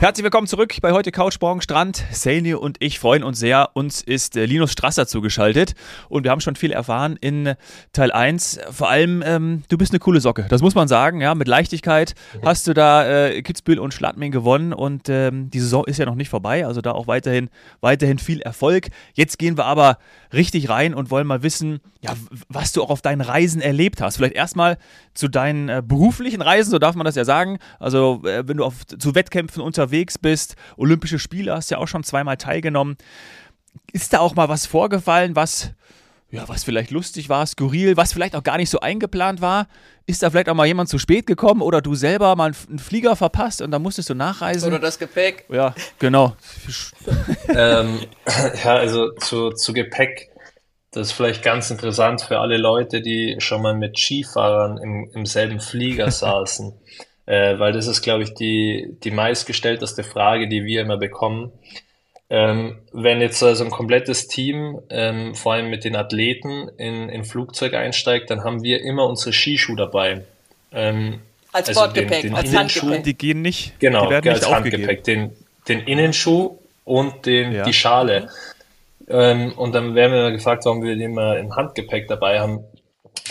Herzlich willkommen zurück bei heute Couchborgen Strand. Sani und ich freuen uns sehr. Uns ist äh, Linus Strasser zugeschaltet und wir haben schon viel erfahren in Teil 1. Vor allem, ähm, du bist eine coole Socke, das muss man sagen. Ja, mit Leichtigkeit hast du da äh, Kitzbühel und Schladming gewonnen und ähm, die Saison ist ja noch nicht vorbei. Also da auch weiterhin, weiterhin viel Erfolg. Jetzt gehen wir aber richtig rein und wollen mal wissen, ja, was du auch auf deinen Reisen erlebt hast. Vielleicht erstmal zu deinen äh, beruflichen Reisen, so darf man das ja sagen. Also äh, wenn du auf, zu Wettkämpfen unterwegs bist, Olympische Spiele hast du ja auch schon zweimal teilgenommen. Ist da auch mal was vorgefallen, was ja, was vielleicht lustig war, skurril, was vielleicht auch gar nicht so eingeplant war. Ist da vielleicht auch mal jemand zu spät gekommen oder du selber mal einen Flieger verpasst und dann musstest du nachreisen? Oder das Gepäck. Ja, genau. ähm, ja, also zu, zu Gepäck, das ist vielleicht ganz interessant für alle Leute, die schon mal mit Skifahrern im, im selben Flieger saßen. Äh, weil das ist, glaube ich, die, die meistgestellteste Frage, die wir immer bekommen. Ähm, wenn jetzt also ein komplettes Team, ähm, vor allem mit den Athleten, in, in Flugzeug einsteigt, dann haben wir immer unsere Skischuhe dabei. Ähm, als also Bordgepäck, den, den als Handgepäck. Die gehen nicht, genau, die werden als nicht Handgepäck. Den, den Innenschuh und den, ja. die Schale. Ähm, und dann werden wir gefragt, warum wir den immer im Handgepäck dabei haben.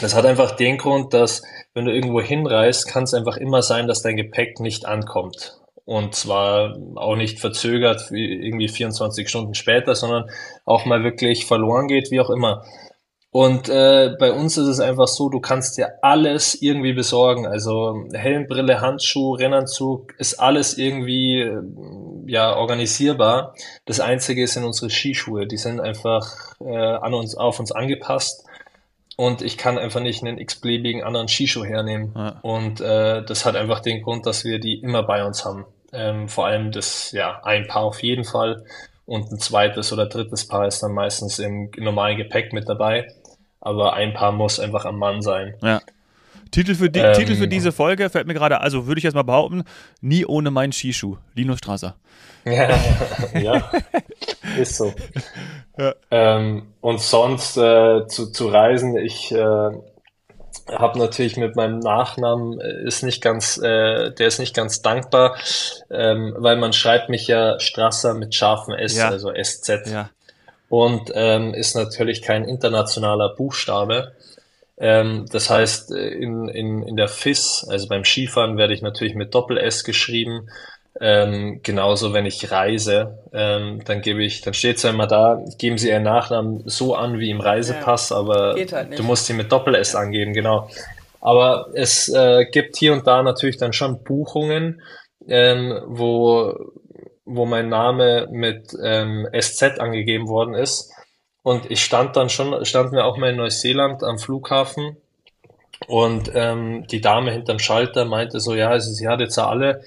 Das hat einfach den Grund, dass wenn du irgendwo hinreist, kann es einfach immer sein, dass dein Gepäck nicht ankommt. Und zwar auch nicht verzögert, wie irgendwie 24 Stunden später, sondern auch mal wirklich verloren geht, wie auch immer. Und äh, bei uns ist es einfach so, du kannst dir alles irgendwie besorgen. Also Helmbrille, Handschuh, Rennanzug, ist alles irgendwie äh, ja organisierbar. Das Einzige sind unsere Skischuhe. Die sind einfach äh, an uns, auf uns angepasst. Und ich kann einfach nicht einen x-beliebigen anderen Skischuh hernehmen. Ja. Und äh, das hat einfach den Grund, dass wir die immer bei uns haben. Ähm, vor allem das, ja, ein Paar auf jeden Fall und ein zweites oder drittes Paar ist dann meistens im normalen Gepäck mit dabei. Aber ein Paar muss einfach am Mann sein. Ja. Titel für, die, ähm, Titel für diese Folge fällt mir gerade, also würde ich jetzt mal behaupten, nie ohne meinen Skischuh. Linus Strasser. Ja, ja, ist so. Ja. Ähm, und sonst äh, zu, zu reisen, ich äh, habe natürlich mit meinem Nachnamen äh, ist nicht ganz, äh, der ist nicht ganz dankbar, ähm, weil man schreibt mich ja Strasser mit scharfem S, ja. also SZ. Ja. Und ähm, ist natürlich kein internationaler Buchstabe. Ähm, das heißt, äh, in, in, in der FIS, also beim Skifahren, werde ich natürlich mit Doppel-S geschrieben. Ähm, genauso, wenn ich reise, ähm, dann gebe ich, dann steht es ja immer da, geben Sie Ihren Nachnamen so an wie im Reisepass, ja, aber halt du musst ihn mit Doppel-S ja. angeben, genau. Aber es äh, gibt hier und da natürlich dann schon Buchungen, ähm, wo, wo mein Name mit ähm, SZ angegeben worden ist. Und ich stand dann schon, standen wir auch mal in Neuseeland am Flughafen und ähm, die Dame hinterm Schalter meinte so, ja, also sie hat jetzt ja alle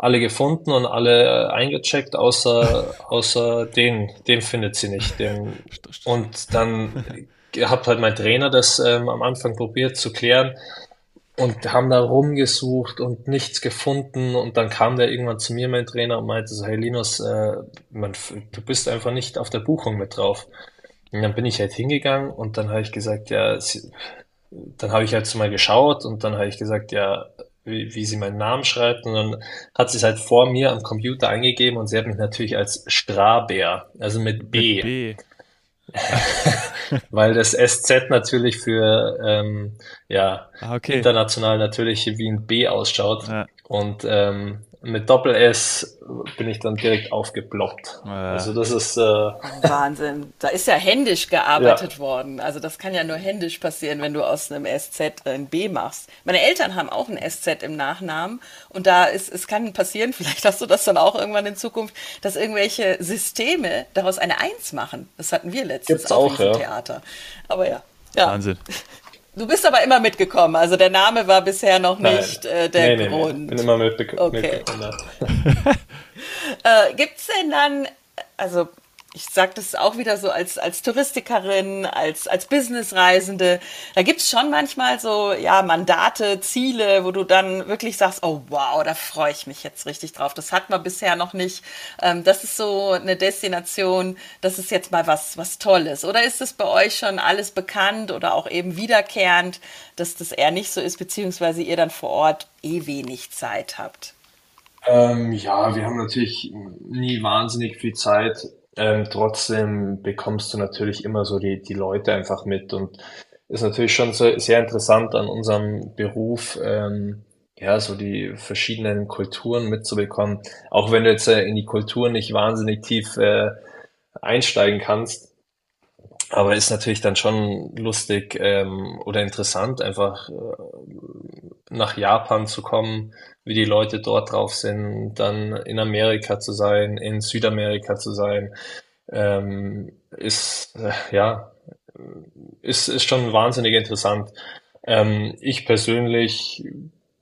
alle gefunden und alle äh, eingecheckt, außer, außer den, den findet sie nicht. Den, und dann hat halt mein Trainer das ähm, am Anfang probiert zu klären und haben da rumgesucht und nichts gefunden und dann kam der irgendwann zu mir, mein Trainer, und meinte so, hey Linus, äh, man, du bist einfach nicht auf der Buchung mit drauf. Und dann bin ich halt hingegangen und dann habe ich gesagt, ja, sie, dann habe ich halt so mal geschaut und dann habe ich gesagt, ja, wie, wie sie meinen Namen schreibt. Und dann hat sie es halt vor mir am Computer eingegeben und sie hat mich natürlich als Strabär, also mit B. Mit B. Weil das SZ natürlich für ähm, ja ah, okay. international natürlich wie ein B ausschaut. Ja. Und ähm, mit Doppel S bin ich dann direkt aufgeploppt. Ja. Also das ist äh Wahnsinn. Da ist ja händisch gearbeitet ja. worden. Also das kann ja nur händisch passieren, wenn du aus einem SZ ein B machst. Meine Eltern haben auch ein SZ im Nachnamen und da ist es kann passieren, vielleicht hast du das dann auch irgendwann in Zukunft, dass irgendwelche Systeme daraus eine Eins machen. Das hatten wir letztens Gibt's auch, auch ja. Theater. Aber ja. ja. Wahnsinn. Du bist aber immer mitgekommen, also der Name war bisher noch nicht äh, der nee, Grund. Nee, nee. bin immer mitbe okay. mitgekommen. äh, Gibt es denn dann, also ich sage das auch wieder so als, als Touristikerin, als, als Businessreisende, da gibt's schon manchmal so ja, Mandate, Ziele, wo du dann wirklich sagst, oh wow, da freue ich mich jetzt richtig drauf. Das hat man bisher noch nicht. Ähm, das ist so eine Destination, das ist jetzt mal was, was Tolles. Oder ist es bei euch schon alles bekannt oder auch eben wiederkehrend, dass das eher nicht so ist, beziehungsweise ihr dann vor Ort eh wenig Zeit habt? Ähm, ja, wir haben natürlich nie wahnsinnig viel Zeit. Ähm, trotzdem bekommst du natürlich immer so die, die Leute einfach mit und ist natürlich schon so, sehr interessant an unserem Beruf, ähm, ja, so die verschiedenen Kulturen mitzubekommen. Auch wenn du jetzt äh, in die Kultur nicht wahnsinnig tief äh, einsteigen kannst. Aber ist natürlich dann schon lustig ähm, oder interessant, einfach äh, nach Japan zu kommen, wie die Leute dort drauf sind, dann in Amerika zu sein, in Südamerika zu sein, ähm, ist äh, ja ist, ist schon wahnsinnig interessant. Ähm, ich persönlich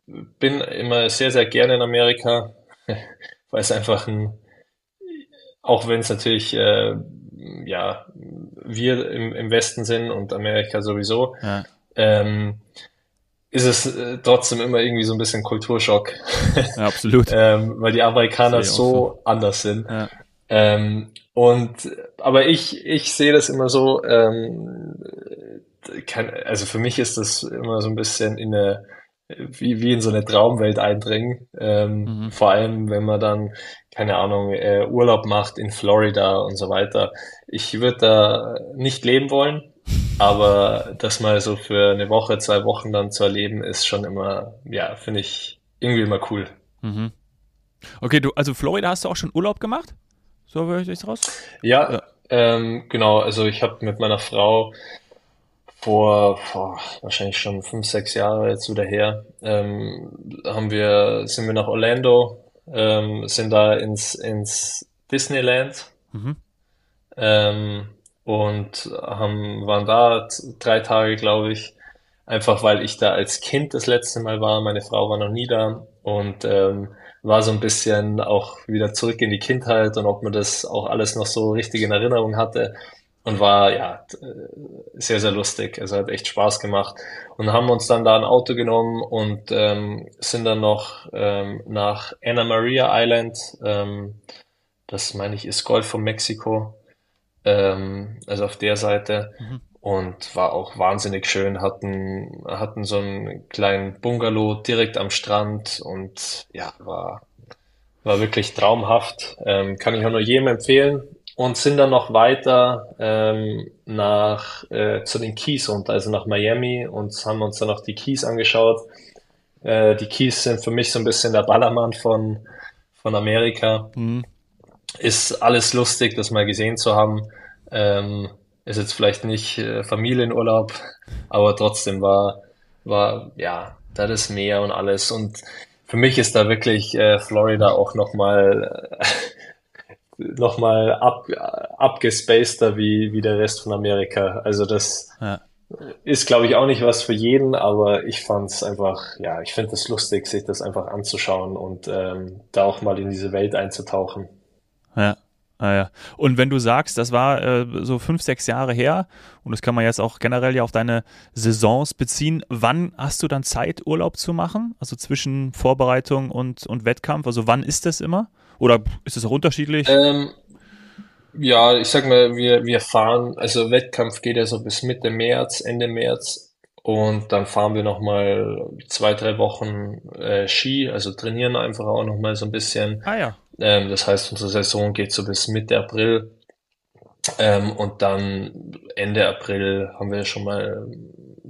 bin immer sehr, sehr gerne in Amerika, weil es einfach ein, auch wenn es natürlich, äh, ja, wir im, im Westen sind und Amerika sowieso, ja. ähm, ist es äh, trotzdem immer irgendwie so ein bisschen Kulturschock. Ja, absolut. ähm, weil die Amerikaner so, so, anders sind. Ja. Ähm, und aber ich, ich sehe das immer so, ähm, kann, also für mich ist das immer so ein bisschen in eine wie, wie in so eine Traumwelt eindringen. Ähm, mhm. Vor allem, wenn man dann, keine Ahnung, äh, Urlaub macht in Florida und so weiter. Ich würde da nicht leben wollen, aber das mal so für eine Woche, zwei Wochen dann zu erleben, ist schon immer, ja, finde ich irgendwie immer cool. Mhm. Okay, du, also Florida hast du auch schon Urlaub gemacht? So höre ich das raus? Ja, ja. Ähm, genau. Also ich habe mit meiner Frau vor, vor wahrscheinlich schon fünf, sechs Jahre jetzt wieder her, ähm, haben wir, sind wir nach Orlando, ähm, sind da ins, ins Disneyland. Mhm. ähm, und haben, waren da drei Tage, glaube ich, einfach weil ich da als Kind das letzte Mal war, meine Frau war noch nie da und ähm, war so ein bisschen auch wieder zurück in die Kindheit und ob man das auch alles noch so richtig in Erinnerung hatte und war ja sehr, sehr lustig. Also hat echt Spaß gemacht. Und haben uns dann da ein Auto genommen und ähm, sind dann noch ähm, nach Anna Maria Island, ähm, das meine ich ist Golf von Mexiko, ähm, also auf der Seite. Mhm. Und war auch wahnsinnig schön, hatten, hatten so einen kleinen Bungalow direkt am Strand und ja, war, war wirklich traumhaft. Ähm, kann ich auch nur jedem empfehlen und sind dann noch weiter ähm, nach äh, zu den Keys und also nach Miami und haben uns dann noch die Keys angeschaut. Äh, die Keys sind für mich so ein bisschen der Ballermann von von Amerika. Mhm. Ist alles lustig, das mal gesehen zu haben. Ähm, ist jetzt vielleicht nicht äh, Familienurlaub, aber trotzdem war war ja da das Meer und alles und für mich ist da wirklich äh, Florida auch nochmal äh, nochmal ab, abgespaceder wie, wie der Rest von Amerika. Also das ja. ist, glaube ich, auch nicht was für jeden, aber ich fand es einfach, ja, ich finde es lustig, sich das einfach anzuschauen und ähm, da auch mal in diese Welt einzutauchen. Ja. Ah ja. Und wenn du sagst, das war äh, so fünf, sechs Jahre her, und das kann man jetzt auch generell ja auf deine Saisons beziehen, wann hast du dann Zeit, Urlaub zu machen? Also zwischen Vorbereitung und, und Wettkampf? Also wann ist das immer? Oder ist es auch unterschiedlich? Ähm, ja, ich sag mal, wir, wir fahren, also Wettkampf geht ja so bis Mitte März, Ende März und dann fahren wir nochmal zwei, drei Wochen äh, Ski, also trainieren einfach auch nochmal so ein bisschen. Ah ja. Ähm, das heißt, unsere Saison geht so bis Mitte April. Ähm, und dann Ende April haben wir schon mal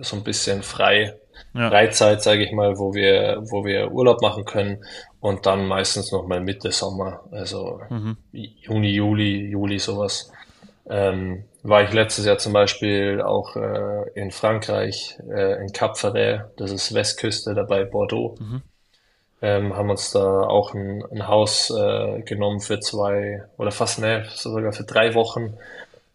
so ein bisschen frei, ja. Freizeit, sage ich mal, wo wir, wo wir Urlaub machen können und dann meistens noch mal Mitte Sommer, also mhm. Juni, Juli, Juli sowas. Ähm, war ich letztes Jahr zum Beispiel auch äh, in Frankreich, äh, in Cap Ferret, das ist Westküste dabei Bordeaux. Mhm. Ähm, haben uns da auch ein, ein Haus äh, genommen für zwei oder fast ne, sogar für drei Wochen.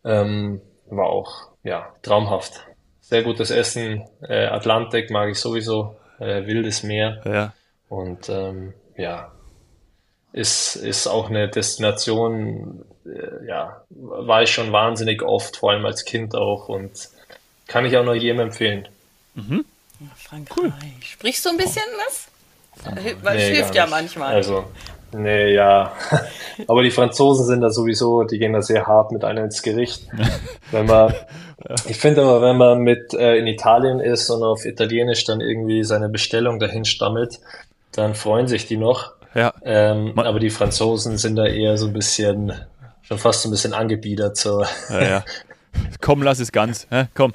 Ähm, war auch ja traumhaft. Sehr gutes Essen, äh, Atlantik mag ich sowieso, äh, wildes Meer. Ja. Und ähm, ja, ist, ist auch eine Destination, äh, ja, war ich schon wahnsinnig oft, vor allem als Kind auch und kann ich auch nur jedem empfehlen. Mhm. Frankreich. Cool. Sprichst du ein bisschen was? Das nee, hilft ja manchmal. Also, nee, ja. Aber die Franzosen sind da sowieso, die gehen da sehr hart mit einem ins Gericht. Wenn man, ich finde immer, wenn man mit äh, in Italien ist und auf Italienisch dann irgendwie seine Bestellung dahin stammelt, dann freuen sich die noch. Ja. Ähm, aber die Franzosen sind da eher so ein bisschen, schon fast so ein bisschen angebiedert. So. Ja, ja. Komm, lass es ganz. Hä? Komm.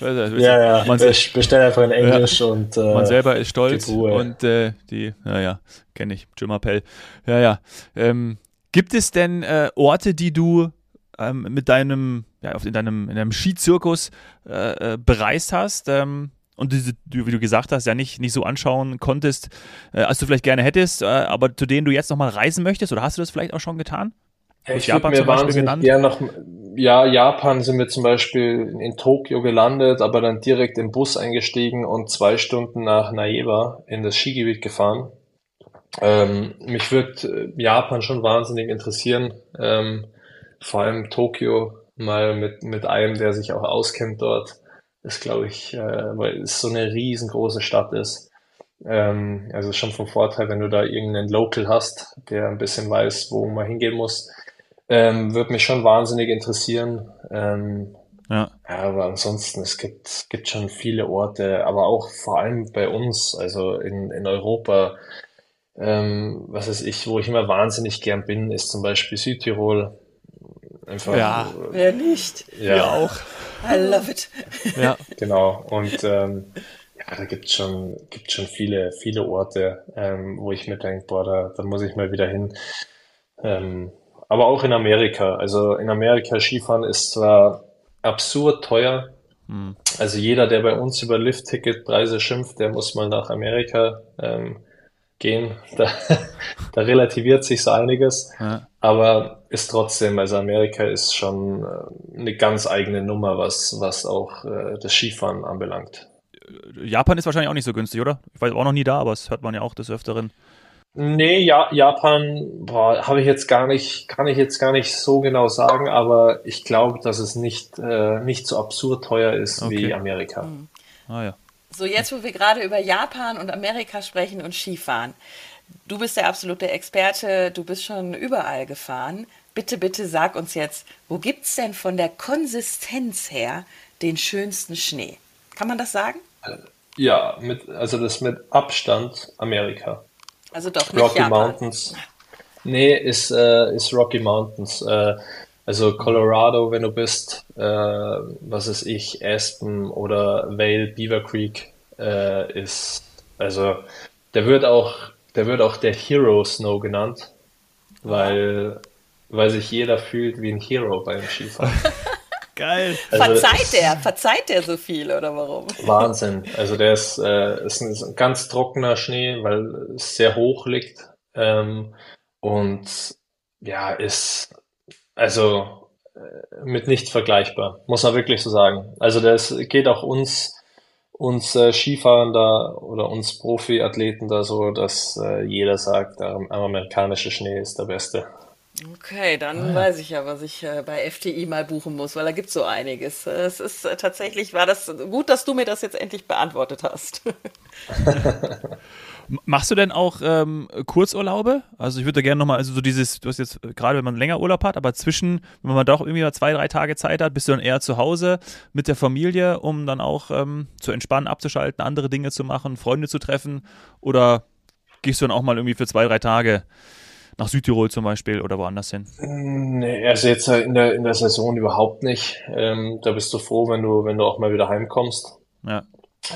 ja, ja. Man ich bestelle einfach in Englisch ja. und. Äh, man selber ist stolz und äh, die, naja, kenne ich, Jim Appell. Ja, ja. Ähm, gibt es denn äh, Orte, die du ähm, mit deinem, ja, in deinem, in deinem Skizirkus äh, äh, bereist hast? Ähm, und diese, wie du gesagt hast, ja nicht, nicht so anschauen konntest, äh, als du vielleicht gerne hättest, aber zu denen du jetzt nochmal reisen möchtest, oder hast du das vielleicht auch schon getan? Ich Japan mir zum genannt? Gern noch, ja, Japan sind wir zum Beispiel in Tokio gelandet, aber dann direkt im Bus eingestiegen und zwei Stunden nach Naeba in das Skigebiet gefahren. Ähm, mich würde äh, Japan schon wahnsinnig interessieren, ähm, vor allem Tokio mal mit, mit einem, der sich auch auskennt dort ist, glaube ich, äh, weil es so eine riesengroße Stadt ist. Ähm, also schon vom Vorteil, wenn du da irgendeinen Local hast, der ein bisschen weiß, wo man hingehen muss. Ähm, würde mich schon wahnsinnig interessieren. Ähm, ja. ja. aber ansonsten, es gibt, gibt schon viele Orte, aber auch vor allem bei uns, also in, in Europa, ähm, was weiß ich, wo ich immer wahnsinnig gern bin, ist zum Beispiel Südtirol. Einfach, ja, wer nicht? Ja, Wir auch. I love it. Ja. Genau. Und ähm, ja, da gibt es schon, gibt schon viele, viele Orte, ähm, wo ich mir denke, boah, da, da muss ich mal wieder hin. Ähm, aber auch in Amerika. Also in Amerika Skifahren ist zwar absurd teuer. Hm. Also jeder, der bei uns über Lift-Ticket-Preise schimpft, der muss mal nach Amerika ähm, gehen. Da, da relativiert sich so einiges. Ja. Aber ist trotzdem, also Amerika ist schon äh, eine ganz eigene Nummer, was, was auch äh, das Skifahren anbelangt. Japan ist wahrscheinlich auch nicht so günstig, oder? Ich war auch noch nie da, aber das hört man ja auch des Öfteren. Nee, ja, Japan habe ich jetzt gar nicht, kann ich jetzt gar nicht so genau sagen, aber ich glaube, dass es nicht, äh, nicht so absurd teuer ist okay. wie Amerika. Mhm. Ah ja. So, jetzt wo wir gerade über Japan und Amerika sprechen und Skifahren. Du bist der absolute Experte, du bist schon überall gefahren. Bitte, bitte sag uns jetzt, wo gibt es denn von der Konsistenz her den schönsten Schnee? Kann man das sagen? Ja, mit, also das mit Abstand Amerika. Also doch nicht Rocky Japan. Mountains. Nee, ist, äh, ist Rocky Mountains. Äh, also Colorado, wenn du bist, äh, was ist ich, Aspen oder Vale, Beaver Creek äh, ist, also der wird auch, der wird auch der Hero Snow genannt, weil, weil sich jeder fühlt wie ein Hero beim Skifahren. Geil. Also, verzeiht der, verzeiht der so viel oder warum? Wahnsinn. Also der ist, äh, ist ein ganz trockener Schnee, weil es sehr hoch liegt. Ähm, und ja, ist also äh, mit nichts vergleichbar, muss man wirklich so sagen. Also das geht auch uns, uns äh, Skifahren da oder uns Profiathleten da so, dass äh, jeder sagt, der amerikanische Schnee ist der beste. Okay, dann ah, weiß ich ja, was ich äh, bei FTI mal buchen muss, weil da gibt es so einiges. Es ist äh, tatsächlich, war das gut, dass du mir das jetzt endlich beantwortet hast. Machst du denn auch ähm, Kurzurlaube? Also ich würde gerne nochmal, also so dieses, du hast jetzt gerade, wenn man länger Urlaub hat, aber zwischen, wenn man doch irgendwie mal zwei, drei Tage Zeit hat, bist du dann eher zu Hause mit der Familie, um dann auch ähm, zu entspannen, abzuschalten, andere Dinge zu machen, Freunde zu treffen? Oder gehst du dann auch mal irgendwie für zwei, drei Tage nach Südtirol zum Beispiel oder woanders hin? Nee, also jetzt in der, in der Saison überhaupt nicht. Ähm, da bist du froh, wenn du, wenn du auch mal wieder heimkommst. Ja.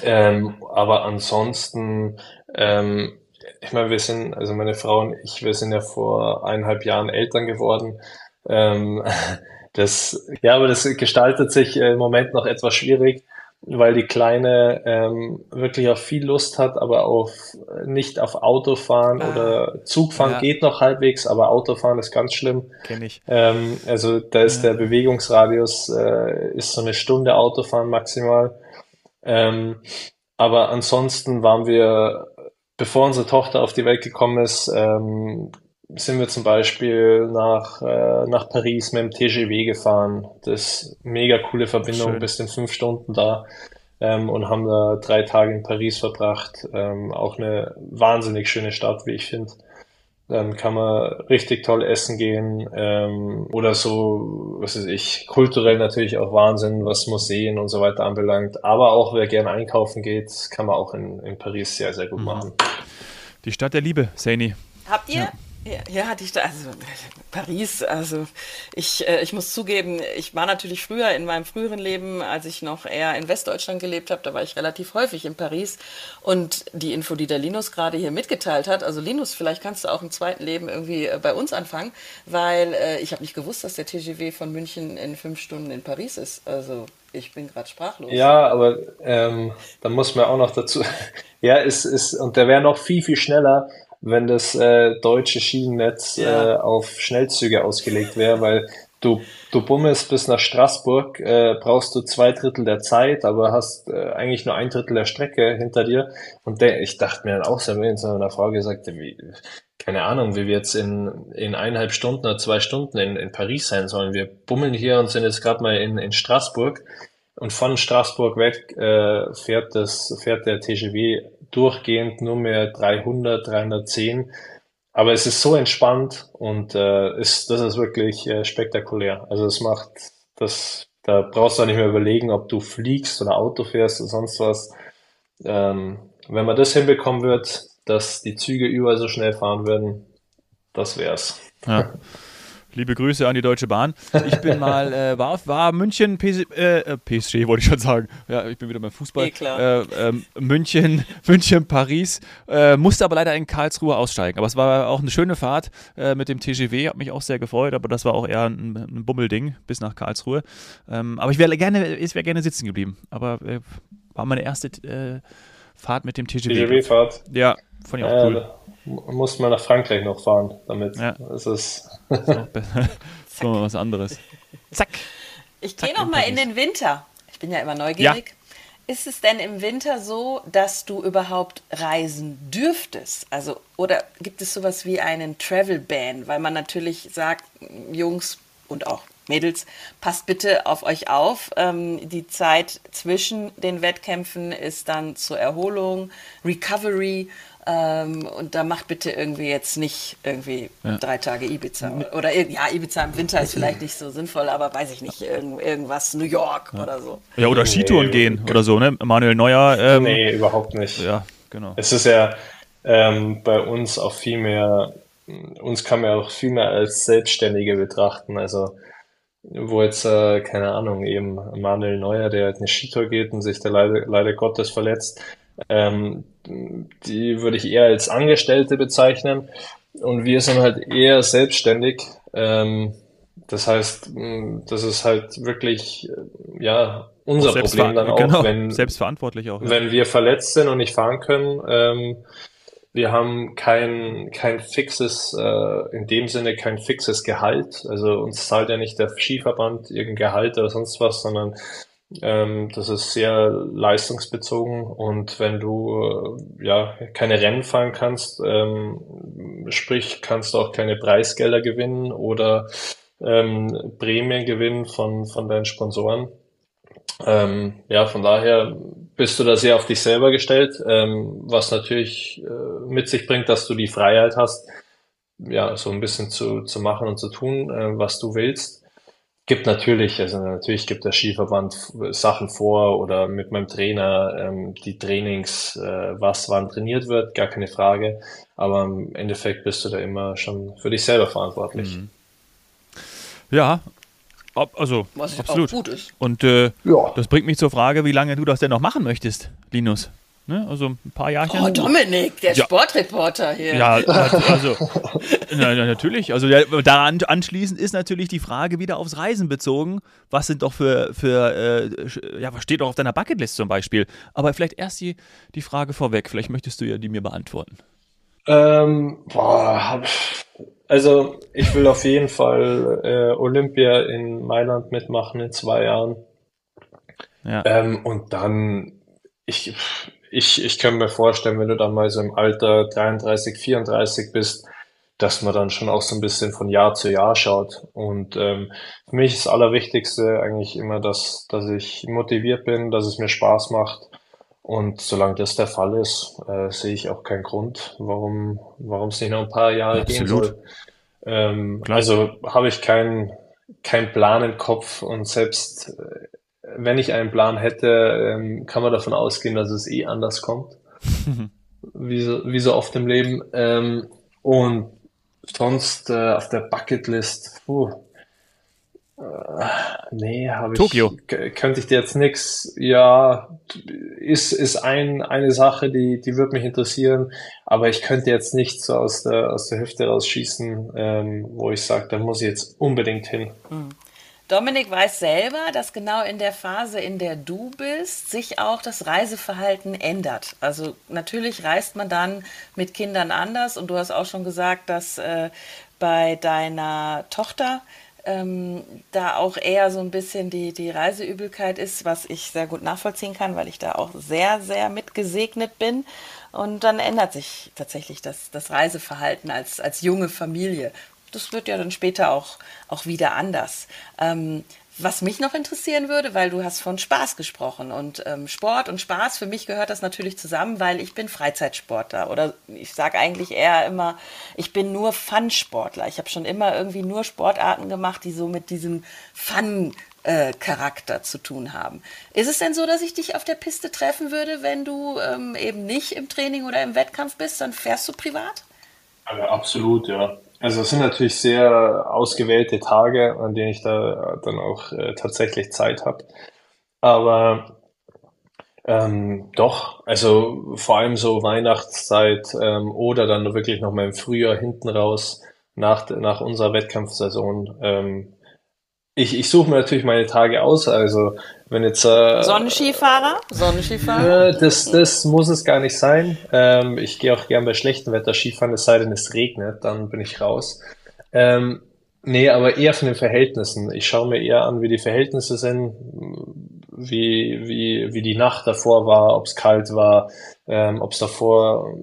Ähm, aber ansonsten, ähm, ich meine, wir sind, also meine Frau und ich, wir sind ja vor eineinhalb Jahren Eltern geworden. Ähm, das, ja, aber das gestaltet sich im Moment noch etwas schwierig, weil die Kleine ähm, wirklich auf viel Lust hat, aber auf nicht auf Autofahren ah, oder Zugfahren ja. geht noch halbwegs, aber Autofahren ist ganz schlimm. Kenn ich. Ähm, also da ist ja. der Bewegungsradius äh, ist so eine Stunde Autofahren maximal. Ähm, aber ansonsten waren wir, bevor unsere Tochter auf die Welt gekommen ist, ähm, sind wir zum Beispiel nach, äh, nach Paris mit dem TGW gefahren. Das ist mega coole Verbindung, Schön. bis in fünf Stunden da. Ähm, und haben da drei Tage in Paris verbracht. Ähm, auch eine wahnsinnig schöne Stadt, wie ich finde. Dann kann man richtig toll essen gehen ähm, oder so, was weiß ich, kulturell natürlich auch Wahnsinn, was Museen und so weiter anbelangt. Aber auch wer gerne einkaufen geht, kann man auch in, in Paris sehr, sehr gut mhm. machen. Die Stadt der Liebe, Saini. Habt ihr? Ja. Ja, ja, hatte ich da, also Paris, also ich, äh, ich muss zugeben, ich war natürlich früher in meinem früheren Leben, als ich noch eher in Westdeutschland gelebt habe, da war ich relativ häufig in Paris. Und die Info, die der Linus gerade hier mitgeteilt hat, also Linus, vielleicht kannst du auch im zweiten Leben irgendwie äh, bei uns anfangen, weil äh, ich habe nicht gewusst, dass der TGW von München in fünf Stunden in Paris ist. Also ich bin gerade sprachlos. Ja, aber ähm, da muss man auch noch dazu. ja, es ist, und der wäre noch viel, viel schneller wenn das äh, deutsche Schienennetz ja. äh, auf Schnellzüge ausgelegt wäre, weil du, du bummelst bis nach Straßburg, äh, brauchst du zwei Drittel der Zeit, aber hast äh, eigentlich nur ein Drittel der Strecke hinter dir. Und der, ich dachte mir dann auch so, wenn so einer Frau gesagt, wie, keine Ahnung, wie wir jetzt in, in eineinhalb Stunden oder zwei Stunden in, in Paris sein sollen. Wir bummeln hier und sind jetzt gerade mal in, in Straßburg. Und von Straßburg weg äh, fährt das fährt der TGW durchgehend nur mehr 300, 310. Aber es ist so entspannt und äh, ist, das ist wirklich äh, spektakulär. Also es macht das, da brauchst du auch nicht mehr überlegen, ob du fliegst oder Auto fährst oder sonst was. Ähm, wenn man das hinbekommen wird, dass die Züge überall so schnell fahren würden, das wär's. Ja. Liebe Grüße an die Deutsche Bahn. Ich bin mal, äh, war, war München, PS, äh, äh PSG wollte ich schon sagen. Ja, ich bin wieder beim Fußball. Eh klar. Äh, ähm, München, München, Paris. Äh, musste aber leider in Karlsruhe aussteigen. Aber es war auch eine schöne Fahrt äh, mit dem TGW. Hat mich auch sehr gefreut, aber das war auch eher ein, ein Bummelding bis nach Karlsruhe. Ähm, aber ich wäre gerne, ich wäre gerne sitzen geblieben. Aber war meine erste Fahrt mit dem TGW. TGW-Fahrt? Ja, fand ich auch cool muss man nach Frankreich noch fahren damit. Ja. Das ist so was anderes. Zack. Ich gehe noch mal in den Winter. Ich bin ja immer neugierig. Ja. Ist es denn im Winter so, dass du überhaupt reisen dürftest? Also, oder gibt es sowas wie einen Travel Ban? Weil man natürlich sagt, Jungs und auch Mädels, passt bitte auf euch auf. Ähm, die Zeit zwischen den Wettkämpfen ist dann zur Erholung, Recovery ähm, und da macht bitte irgendwie jetzt nicht irgendwie ja. drei Tage Ibiza. Oder ja, Ibiza im Winter ist vielleicht nicht so sinnvoll, aber weiß ich nicht, irgend, irgendwas New York ja. oder so. Ja, oder Skitouren nee, gehen oder so, ne? Manuel Neuer. Ähm, nee, überhaupt nicht. Ja, genau. Es ist ja ähm, bei uns auch viel mehr, uns kann man auch viel mehr als Selbstständige betrachten. Also wo jetzt, äh, keine Ahnung, eben Manuel Neuer, der halt eine Skitour geht und sich da leider, leider Gottes verletzt, ähm, die würde ich eher als Angestellte bezeichnen. Und wir sind halt eher selbstständig. Ähm, das heißt, das ist halt wirklich, ja, unser Problem dann auch, genau, wenn, selbstverantwortlich auch, ja. wenn wir verletzt sind und nicht fahren können. Ähm, wir haben kein, kein fixes, äh, in dem Sinne kein fixes Gehalt. Also uns zahlt ja nicht der Skiverband irgendein Gehalt oder sonst was, sondern ähm, das ist sehr leistungsbezogen und wenn du äh, ja keine Rennen fahren kannst, ähm, sprich kannst du auch keine Preisgelder gewinnen oder ähm, Prämien gewinnen von, von deinen Sponsoren. Ähm, ja, von daher bist du da sehr auf dich selber gestellt, ähm, was natürlich äh, mit sich bringt, dass du die Freiheit hast, ja, so ein bisschen zu, zu machen und zu tun, äh, was du willst. Gibt natürlich, also natürlich gibt der Skiverband Sachen vor oder mit meinem Trainer ähm, die Trainings, äh, was wann trainiert wird, gar keine Frage. Aber im Endeffekt bist du da immer schon für dich selber verantwortlich. Mhm. Ja, also was absolut. gut ist. Und äh, ja. das bringt mich zur Frage, wie lange du das denn noch machen möchtest, Linus. Ne? Also ein paar Jahre. Oh, Dominik, der ja. Sportreporter hier. Ja, also na, natürlich. Also ja, daran anschließend ist natürlich die Frage wieder aufs Reisen bezogen. Was sind doch für, für äh, ja, was steht doch auf deiner Bucketlist zum Beispiel? Aber vielleicht erst die, die Frage vorweg. Vielleicht möchtest du ja die mir beantworten. Ähm, boah, also ich will auf jeden Fall äh, Olympia in Mailand mitmachen in zwei Jahren. Ja. Ähm, und dann, ich, ich, ich kann mir vorstellen, wenn du dann mal so im Alter 33, 34 bist, dass man dann schon auch so ein bisschen von Jahr zu Jahr schaut. Und ähm, für mich ist das Allerwichtigste eigentlich immer, dass, dass ich motiviert bin, dass es mir Spaß macht. Und solange das der Fall ist, äh, sehe ich auch keinen Grund, warum warum es nicht noch ein paar Jahre Absolut. gehen soll. Ähm, also habe ich keinen keinen Plan im Kopf und selbst äh, wenn ich einen Plan hätte, ähm, kann man davon ausgehen, dass es eh anders kommt. wie, so, wie so oft im Leben. Ähm, Und sonst äh, auf der Bucketlist, puh, nee, habe ich. Tokio. Könnte ich dir jetzt nichts. Ja, ist, ist ein, eine Sache, die, die würde mich interessieren, aber ich könnte jetzt nicht so aus der, aus der Hüfte rausschießen, ähm, wo ich sage, da muss ich jetzt unbedingt hin. Mhm. Dominik weiß selber, dass genau in der Phase, in der du bist, sich auch das Reiseverhalten ändert. Also natürlich reist man dann mit Kindern anders und du hast auch schon gesagt, dass äh, bei deiner Tochter ähm, da auch eher so ein bisschen die, die Reiseübelkeit ist, was ich sehr gut nachvollziehen kann, weil ich da auch sehr, sehr mitgesegnet bin. Und dann ändert sich tatsächlich das, das Reiseverhalten als, als junge Familie. Das wird ja dann später auch, auch wieder anders. Ähm, was mich noch interessieren würde, weil du hast von Spaß gesprochen und ähm, Sport und Spaß, für mich gehört das natürlich zusammen, weil ich bin Freizeitsportler oder ich sage eigentlich eher immer, ich bin nur Fun-Sportler. Ich habe schon immer irgendwie nur Sportarten gemacht, die so mit diesem Fun äh, zu tun haben. Ist es denn so, dass ich dich auf der Piste treffen würde, wenn du ähm, eben nicht im Training oder im Wettkampf bist? Dann fährst du privat? Ja, absolut, ja. Also es sind natürlich sehr ausgewählte Tage, an denen ich da dann auch äh, tatsächlich Zeit habe. Aber ähm, doch, also vor allem so Weihnachtszeit ähm, oder dann wirklich noch mal im Frühjahr hinten raus nach, nach unserer Wettkampfsaison ähm, ich, ich suche mir natürlich meine Tage aus. Also wenn jetzt äh, Sonnenskifahrer, Sonnenskifahrer. Äh, das, das muss es gar nicht sein. Ähm, ich gehe auch gern bei schlechtem Wetter Skifahren, es sei denn es regnet, dann bin ich raus. Ähm, nee, aber eher von den Verhältnissen. Ich schaue mir eher an, wie die Verhältnisse sind, wie, wie, wie die Nacht davor war, ob es kalt war, ähm, ob es davor,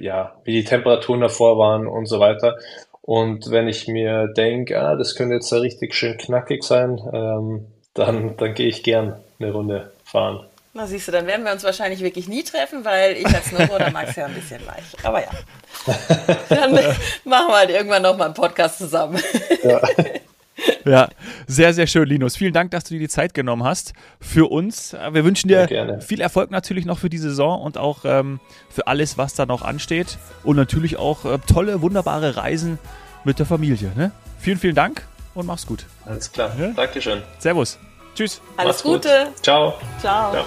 ja, wie die Temperaturen davor waren und so weiter. Und wenn ich mir denke, ah, das könnte jetzt richtig schön knackig sein, ähm, dann, dann gehe ich gern eine Runde fahren. Na siehst du, dann werden wir uns wahrscheinlich wirklich nie treffen, weil ich als Snowboarder mag es ja ein bisschen weich. Aber ja, dann machen wir halt irgendwann nochmal einen Podcast zusammen. Ja. Ja, sehr, sehr schön, Linus. Vielen Dank, dass du dir die Zeit genommen hast für uns. Wir wünschen dir viel Erfolg natürlich noch für die Saison und auch ähm, für alles, was da noch ansteht. Und natürlich auch äh, tolle, wunderbare Reisen mit der Familie. Ne? Vielen, vielen Dank und mach's gut. Alles klar. Ja? Dankeschön. Servus. Tschüss. Alles Gute. Ciao. Ciao. Ciao.